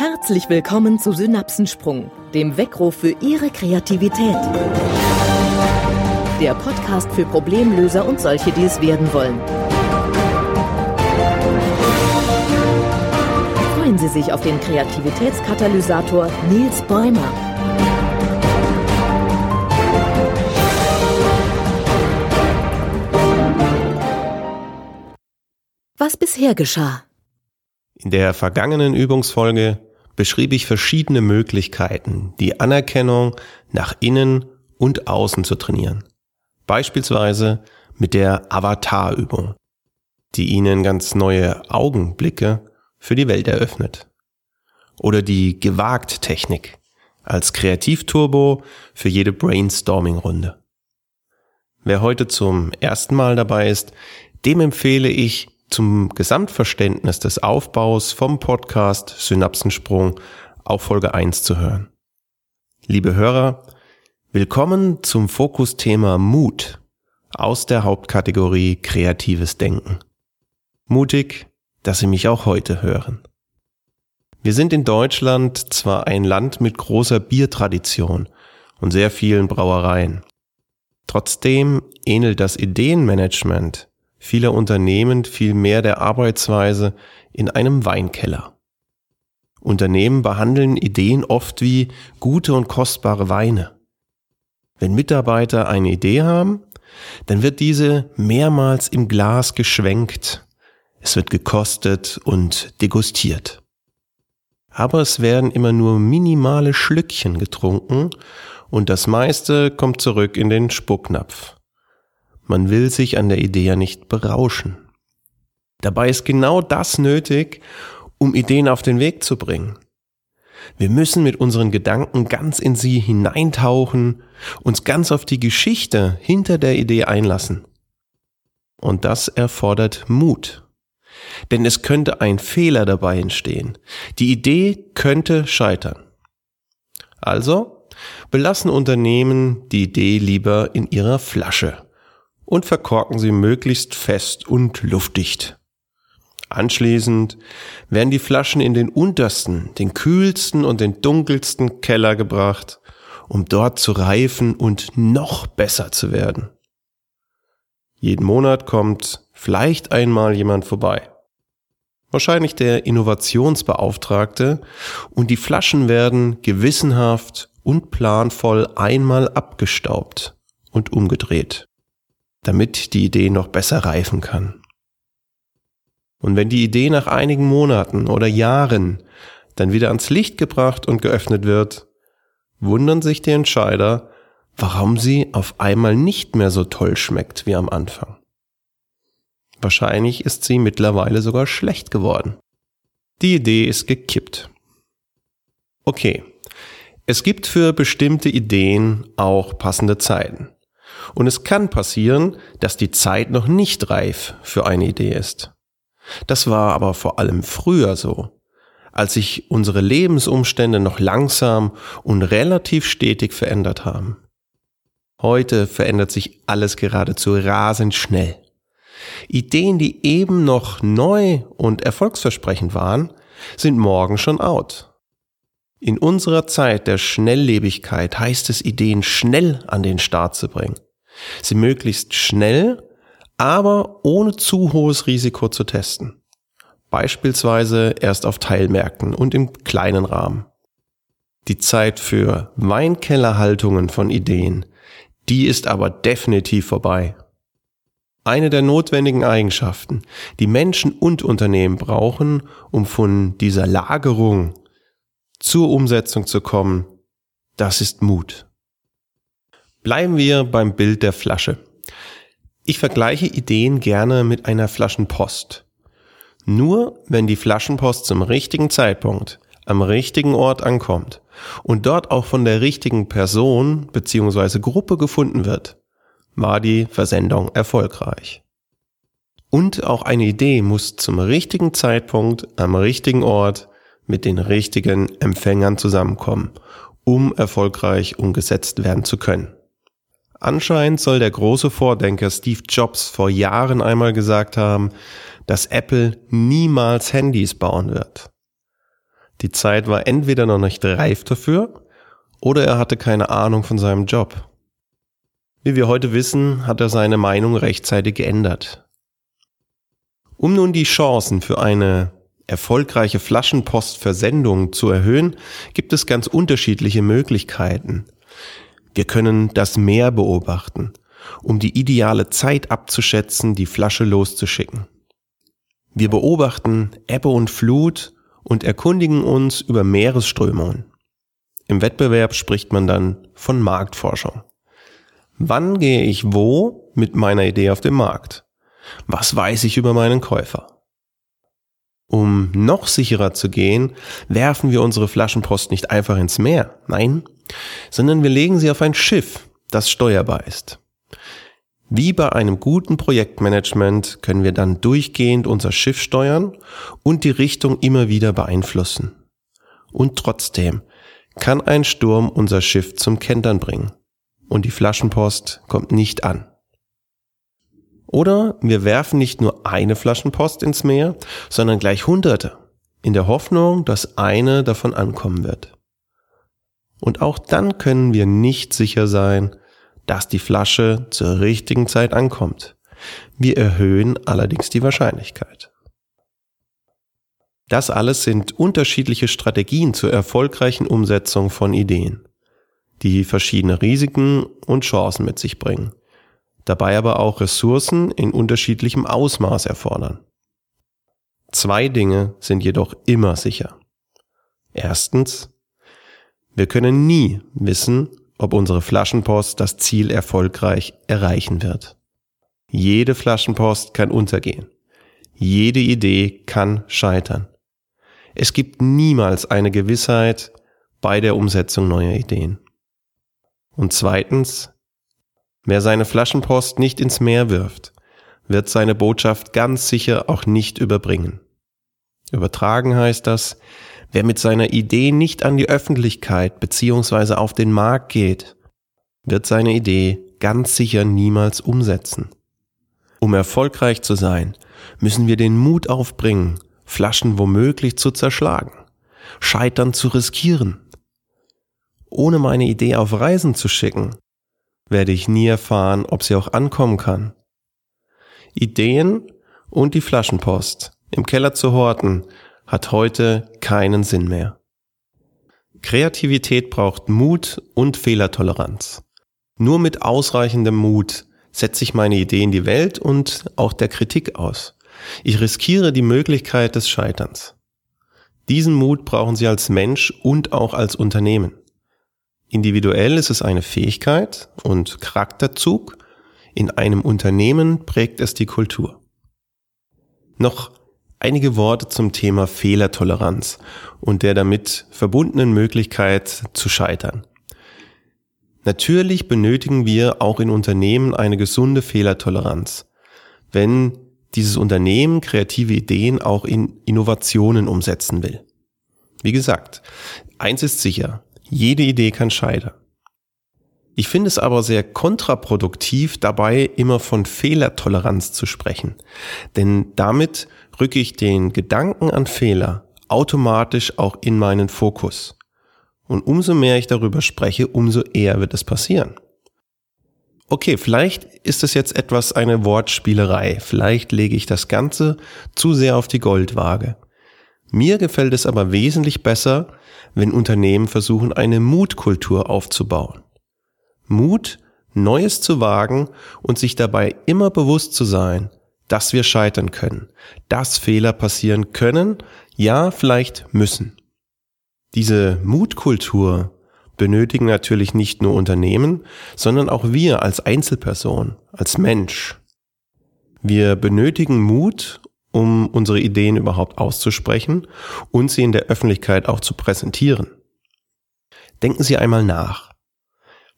Herzlich willkommen zu Synapsensprung, dem Weckruf für Ihre Kreativität. Der Podcast für Problemlöser und solche, die es werden wollen. Freuen Sie sich auf den Kreativitätskatalysator Nils Bäumer. Was bisher geschah. In der vergangenen Übungsfolge beschrieb ich verschiedene Möglichkeiten, die Anerkennung nach innen und außen zu trainieren. Beispielsweise mit der Avatar-Übung, die Ihnen ganz neue Augenblicke für die Welt eröffnet. Oder die Gewagt-Technik als Kreativturbo für jede Brainstorming-Runde. Wer heute zum ersten Mal dabei ist, dem empfehle ich, zum Gesamtverständnis des Aufbaus vom Podcast Synapsensprung auf Folge 1 zu hören. Liebe Hörer, willkommen zum Fokusthema Mut aus der Hauptkategorie kreatives Denken. Mutig, dass Sie mich auch heute hören. Wir sind in Deutschland zwar ein Land mit großer Biertradition und sehr vielen Brauereien. Trotzdem ähnelt das Ideenmanagement vieler Unternehmen vielmehr der Arbeitsweise in einem Weinkeller. Unternehmen behandeln Ideen oft wie gute und kostbare Weine. Wenn Mitarbeiter eine Idee haben, dann wird diese mehrmals im Glas geschwenkt. Es wird gekostet und degustiert. Aber es werden immer nur minimale Schlückchen getrunken und das meiste kommt zurück in den Spucknapf. Man will sich an der Idee ja nicht berauschen. Dabei ist genau das nötig, um Ideen auf den Weg zu bringen. Wir müssen mit unseren Gedanken ganz in sie hineintauchen, uns ganz auf die Geschichte hinter der Idee einlassen. Und das erfordert Mut. Denn es könnte ein Fehler dabei entstehen. Die Idee könnte scheitern. Also belassen Unternehmen die Idee lieber in ihrer Flasche und verkorken sie möglichst fest und luftdicht. Anschließend werden die Flaschen in den untersten, den kühlsten und den dunkelsten Keller gebracht, um dort zu reifen und noch besser zu werden. Jeden Monat kommt vielleicht einmal jemand vorbei. Wahrscheinlich der Innovationsbeauftragte und die Flaschen werden gewissenhaft und planvoll einmal abgestaubt und umgedreht damit die Idee noch besser reifen kann. Und wenn die Idee nach einigen Monaten oder Jahren dann wieder ans Licht gebracht und geöffnet wird, wundern sich die Entscheider, warum sie auf einmal nicht mehr so toll schmeckt wie am Anfang. Wahrscheinlich ist sie mittlerweile sogar schlecht geworden. Die Idee ist gekippt. Okay, es gibt für bestimmte Ideen auch passende Zeiten. Und es kann passieren, dass die Zeit noch nicht reif für eine Idee ist. Das war aber vor allem früher so, als sich unsere Lebensumstände noch langsam und relativ stetig verändert haben. Heute verändert sich alles geradezu rasend schnell. Ideen, die eben noch neu und erfolgsversprechend waren, sind morgen schon out. In unserer Zeit der Schnelllebigkeit heißt es, Ideen schnell an den Start zu bringen sie möglichst schnell, aber ohne zu hohes Risiko zu testen. Beispielsweise erst auf Teilmärkten und im kleinen Rahmen. Die Zeit für Weinkellerhaltungen von Ideen, die ist aber definitiv vorbei. Eine der notwendigen Eigenschaften, die Menschen und Unternehmen brauchen, um von dieser Lagerung zur Umsetzung zu kommen, das ist Mut. Bleiben wir beim Bild der Flasche. Ich vergleiche Ideen gerne mit einer Flaschenpost. Nur wenn die Flaschenpost zum richtigen Zeitpunkt am richtigen Ort ankommt und dort auch von der richtigen Person bzw. Gruppe gefunden wird, war die Versendung erfolgreich. Und auch eine Idee muss zum richtigen Zeitpunkt am richtigen Ort mit den richtigen Empfängern zusammenkommen, um erfolgreich umgesetzt werden zu können. Anscheinend soll der große Vordenker Steve Jobs vor Jahren einmal gesagt haben, dass Apple niemals Handys bauen wird. Die Zeit war entweder noch nicht reif dafür oder er hatte keine Ahnung von seinem Job. Wie wir heute wissen, hat er seine Meinung rechtzeitig geändert. Um nun die Chancen für eine erfolgreiche Flaschenpostversendung zu erhöhen, gibt es ganz unterschiedliche Möglichkeiten. Wir können das Meer beobachten, um die ideale Zeit abzuschätzen, die Flasche loszuschicken. Wir beobachten Ebbe und Flut und erkundigen uns über Meeresströmungen. Im Wettbewerb spricht man dann von Marktforschung. Wann gehe ich wo mit meiner Idee auf den Markt? Was weiß ich über meinen Käufer? Um noch sicherer zu gehen, werfen wir unsere Flaschenpost nicht einfach ins Meer, nein, sondern wir legen sie auf ein Schiff, das steuerbar ist. Wie bei einem guten Projektmanagement können wir dann durchgehend unser Schiff steuern und die Richtung immer wieder beeinflussen. Und trotzdem kann ein Sturm unser Schiff zum Kentern bringen und die Flaschenpost kommt nicht an. Oder wir werfen nicht nur eine Flaschenpost ins Meer, sondern gleich hunderte, in der Hoffnung, dass eine davon ankommen wird. Und auch dann können wir nicht sicher sein, dass die Flasche zur richtigen Zeit ankommt. Wir erhöhen allerdings die Wahrscheinlichkeit. Das alles sind unterschiedliche Strategien zur erfolgreichen Umsetzung von Ideen, die verschiedene Risiken und Chancen mit sich bringen, dabei aber auch Ressourcen in unterschiedlichem Ausmaß erfordern. Zwei Dinge sind jedoch immer sicher. Erstens, wir können nie wissen, ob unsere Flaschenpost das Ziel erfolgreich erreichen wird. Jede Flaschenpost kann untergehen. Jede Idee kann scheitern. Es gibt niemals eine Gewissheit bei der Umsetzung neuer Ideen. Und zweitens, wer seine Flaschenpost nicht ins Meer wirft, wird seine Botschaft ganz sicher auch nicht überbringen. Übertragen heißt das, wer mit seiner Idee nicht an die Öffentlichkeit bzw. auf den Markt geht, wird seine Idee ganz sicher niemals umsetzen. Um erfolgreich zu sein, müssen wir den Mut aufbringen, Flaschen womöglich zu zerschlagen, Scheitern zu riskieren. Ohne meine Idee auf Reisen zu schicken, werde ich nie erfahren, ob sie auch ankommen kann. Ideen und die Flaschenpost im Keller zu horten, hat heute keinen Sinn mehr. Kreativität braucht Mut und Fehlertoleranz. Nur mit ausreichendem Mut setze ich meine Idee in die Welt und auch der Kritik aus. Ich riskiere die Möglichkeit des Scheiterns. Diesen Mut brauchen Sie als Mensch und auch als Unternehmen. Individuell ist es eine Fähigkeit und Charakterzug, in einem Unternehmen prägt es die Kultur. Noch einige Worte zum Thema Fehlertoleranz und der damit verbundenen Möglichkeit zu scheitern. Natürlich benötigen wir auch in Unternehmen eine gesunde Fehlertoleranz. Wenn dieses Unternehmen kreative Ideen auch in Innovationen umsetzen will. Wie gesagt, eins ist sicher, jede Idee kann scheitern. Ich finde es aber sehr kontraproduktiv, dabei immer von Fehlertoleranz zu sprechen. Denn damit rücke ich den Gedanken an Fehler automatisch auch in meinen Fokus. Und umso mehr ich darüber spreche, umso eher wird es passieren okay, vielleicht ist es jetzt etwas eine Wortspielerei, vielleicht lege ich das Ganze zu sehr auf die Goldwaage. Mir gefällt es aber wesentlich besser, wenn Unternehmen versuchen, eine Mutkultur aufzubauen. Mut, Neues zu wagen und sich dabei immer bewusst zu sein, dass wir scheitern können, dass Fehler passieren können, ja, vielleicht müssen. Diese Mutkultur benötigen natürlich nicht nur Unternehmen, sondern auch wir als Einzelperson, als Mensch. Wir benötigen Mut, um unsere Ideen überhaupt auszusprechen und sie in der Öffentlichkeit auch zu präsentieren. Denken Sie einmal nach.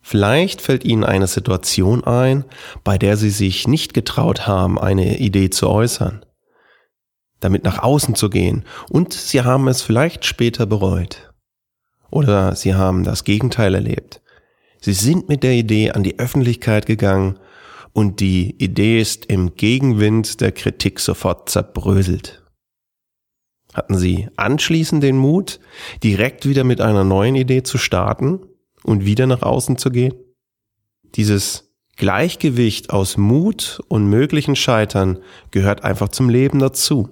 Vielleicht fällt Ihnen eine Situation ein, bei der Sie sich nicht getraut haben, eine Idee zu äußern, damit nach außen zu gehen, und Sie haben es vielleicht später bereut. Oder sie haben das Gegenteil erlebt. Sie sind mit der Idee an die Öffentlichkeit gegangen und die Idee ist im Gegenwind der Kritik sofort zerbröselt. Hatten Sie anschließend den Mut, direkt wieder mit einer neuen Idee zu starten und wieder nach außen zu gehen? Dieses Gleichgewicht aus Mut und möglichen Scheitern gehört einfach zum Leben dazu.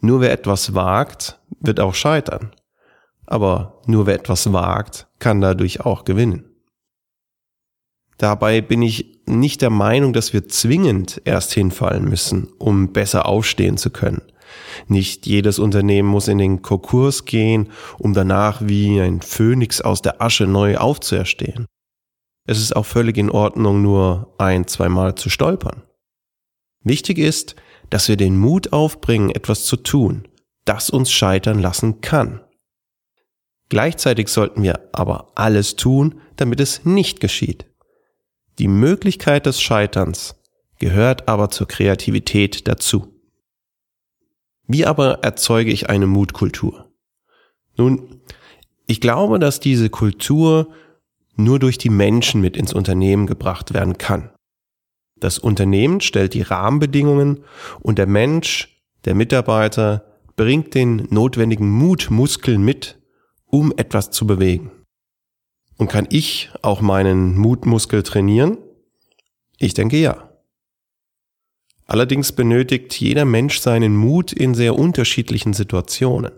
Nur wer etwas wagt, wird auch scheitern. Aber nur wer etwas wagt, kann dadurch auch gewinnen. Dabei bin ich nicht der Meinung, dass wir zwingend erst hinfallen müssen, um besser aufstehen zu können. Nicht jedes Unternehmen muss in den Konkurs gehen, um danach wie ein Phönix aus der Asche neu aufzuerstehen. Es ist auch völlig in Ordnung, nur ein, zweimal zu stolpern. Wichtig ist, dass wir den Mut aufbringen, etwas zu tun, das uns scheitern lassen kann. Gleichzeitig sollten wir aber alles tun, damit es nicht geschieht. Die Möglichkeit des Scheiterns gehört aber zur Kreativität dazu. Wie aber erzeuge ich eine Mutkultur? Nun, ich glaube, dass diese Kultur nur durch die Menschen mit ins Unternehmen gebracht werden kann. Das Unternehmen stellt die Rahmenbedingungen und der Mensch, der Mitarbeiter, bringt den notwendigen Mutmuskel mit, um etwas zu bewegen. Und kann ich auch meinen Mutmuskel trainieren? Ich denke ja. Allerdings benötigt jeder Mensch seinen Mut in sehr unterschiedlichen Situationen.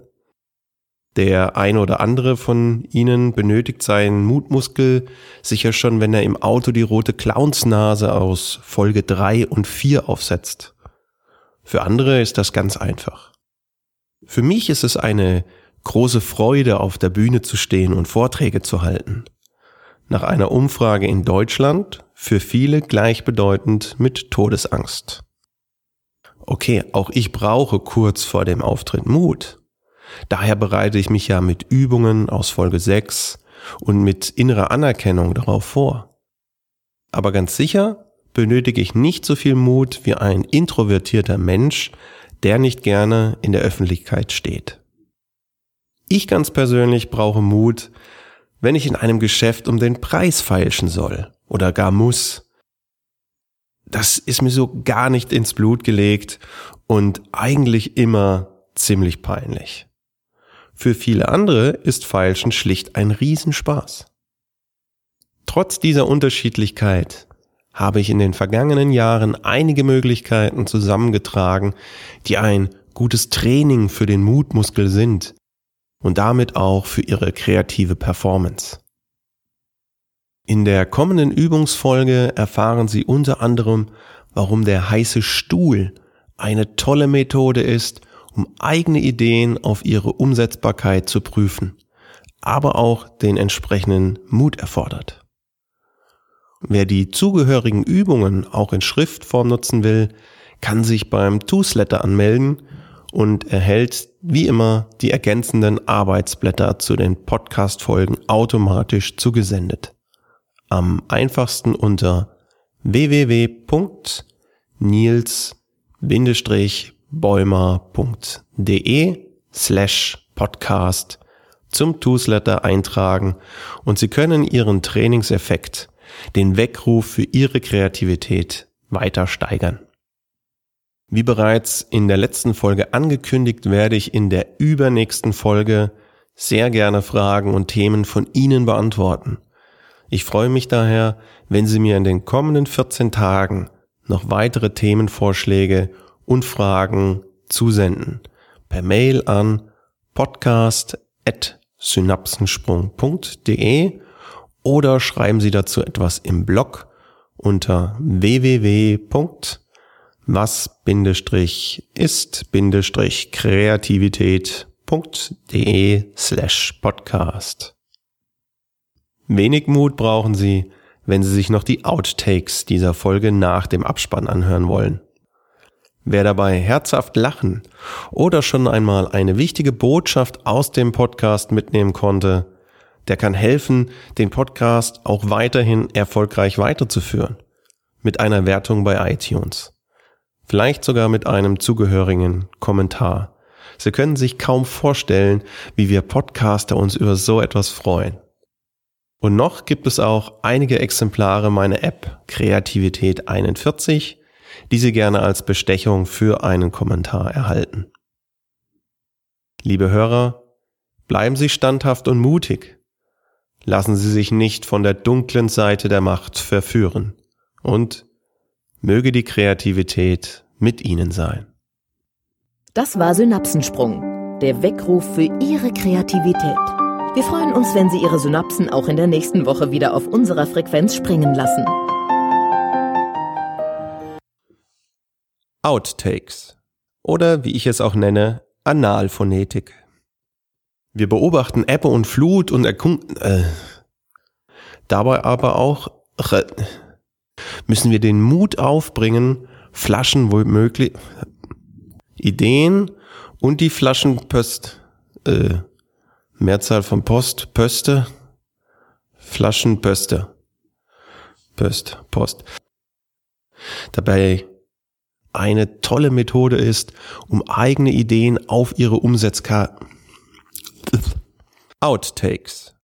Der eine oder andere von Ihnen benötigt seinen Mutmuskel sicher schon, wenn er im Auto die rote Clownsnase aus Folge 3 und 4 aufsetzt. Für andere ist das ganz einfach. Für mich ist es eine große Freude, auf der Bühne zu stehen und Vorträge zu halten. Nach einer Umfrage in Deutschland für viele gleichbedeutend mit Todesangst. Okay, auch ich brauche kurz vor dem Auftritt Mut. Daher bereite ich mich ja mit Übungen aus Folge 6 und mit innerer Anerkennung darauf vor. Aber ganz sicher benötige ich nicht so viel Mut wie ein introvertierter Mensch, der nicht gerne in der Öffentlichkeit steht. Ich ganz persönlich brauche Mut, wenn ich in einem Geschäft um den Preis feilschen soll oder gar muss. Das ist mir so gar nicht ins Blut gelegt und eigentlich immer ziemlich peinlich. Für viele andere ist Feilschen schlicht ein Riesenspaß. Trotz dieser Unterschiedlichkeit habe ich in den vergangenen Jahren einige Möglichkeiten zusammengetragen, die ein gutes Training für den Mutmuskel sind und damit auch für ihre kreative Performance. In der kommenden Übungsfolge erfahren Sie unter anderem, warum der heiße Stuhl eine tolle Methode ist, um eigene Ideen auf ihre Umsetzbarkeit zu prüfen, aber auch den entsprechenden Mut erfordert. Wer die zugehörigen Übungen auch in Schriftform nutzen will, kann sich beim Toosletter anmelden und erhält wie immer die ergänzenden Arbeitsblätter zu den Podcast-Folgen automatisch zugesendet. Am einfachsten unter www.nils- bäumer.de slash podcast zum Toolsletter eintragen und Sie können Ihren Trainingseffekt, den Weckruf für Ihre Kreativität weiter steigern. Wie bereits in der letzten Folge angekündigt, werde ich in der übernächsten Folge sehr gerne Fragen und Themen von Ihnen beantworten. Ich freue mich daher, wenn Sie mir in den kommenden 14 Tagen noch weitere Themenvorschläge und Fragen zusenden. Per Mail an podcast.synapsensprung.de oder schreiben Sie dazu etwas im Blog unter www.was-ist-kreativität.de slash podcast. Wenig Mut brauchen Sie, wenn Sie sich noch die Outtakes dieser Folge nach dem Abspann anhören wollen. Wer dabei herzhaft lachen oder schon einmal eine wichtige Botschaft aus dem Podcast mitnehmen konnte, der kann helfen, den Podcast auch weiterhin erfolgreich weiterzuführen. Mit einer Wertung bei iTunes. Vielleicht sogar mit einem zugehörigen Kommentar. Sie können sich kaum vorstellen, wie wir Podcaster uns über so etwas freuen. Und noch gibt es auch einige Exemplare meiner App Kreativität 41, die Sie gerne als Bestechung für einen Kommentar erhalten. Liebe Hörer, bleiben Sie standhaft und mutig. Lassen Sie sich nicht von der dunklen Seite der Macht verführen. Und möge die Kreativität mit Ihnen sein. Das war Synapsensprung, der Weckruf für Ihre Kreativität. Wir freuen uns, wenn Sie Ihre Synapsen auch in der nächsten Woche wieder auf unserer Frequenz springen lassen. Outtakes oder wie ich es auch nenne, Analphonetik. Wir beobachten Ebbe und Flut und erkunden, äh, dabei aber auch müssen wir den Mut aufbringen, Flaschen womöglich, Ideen und die Flaschenpost, äh, Mehrzahl von Post, Pöste, Flaschenpöste, Pöst, Post. Dabei eine tolle Methode ist, um eigene Ideen auf ihre Umsetzkarte Outtakes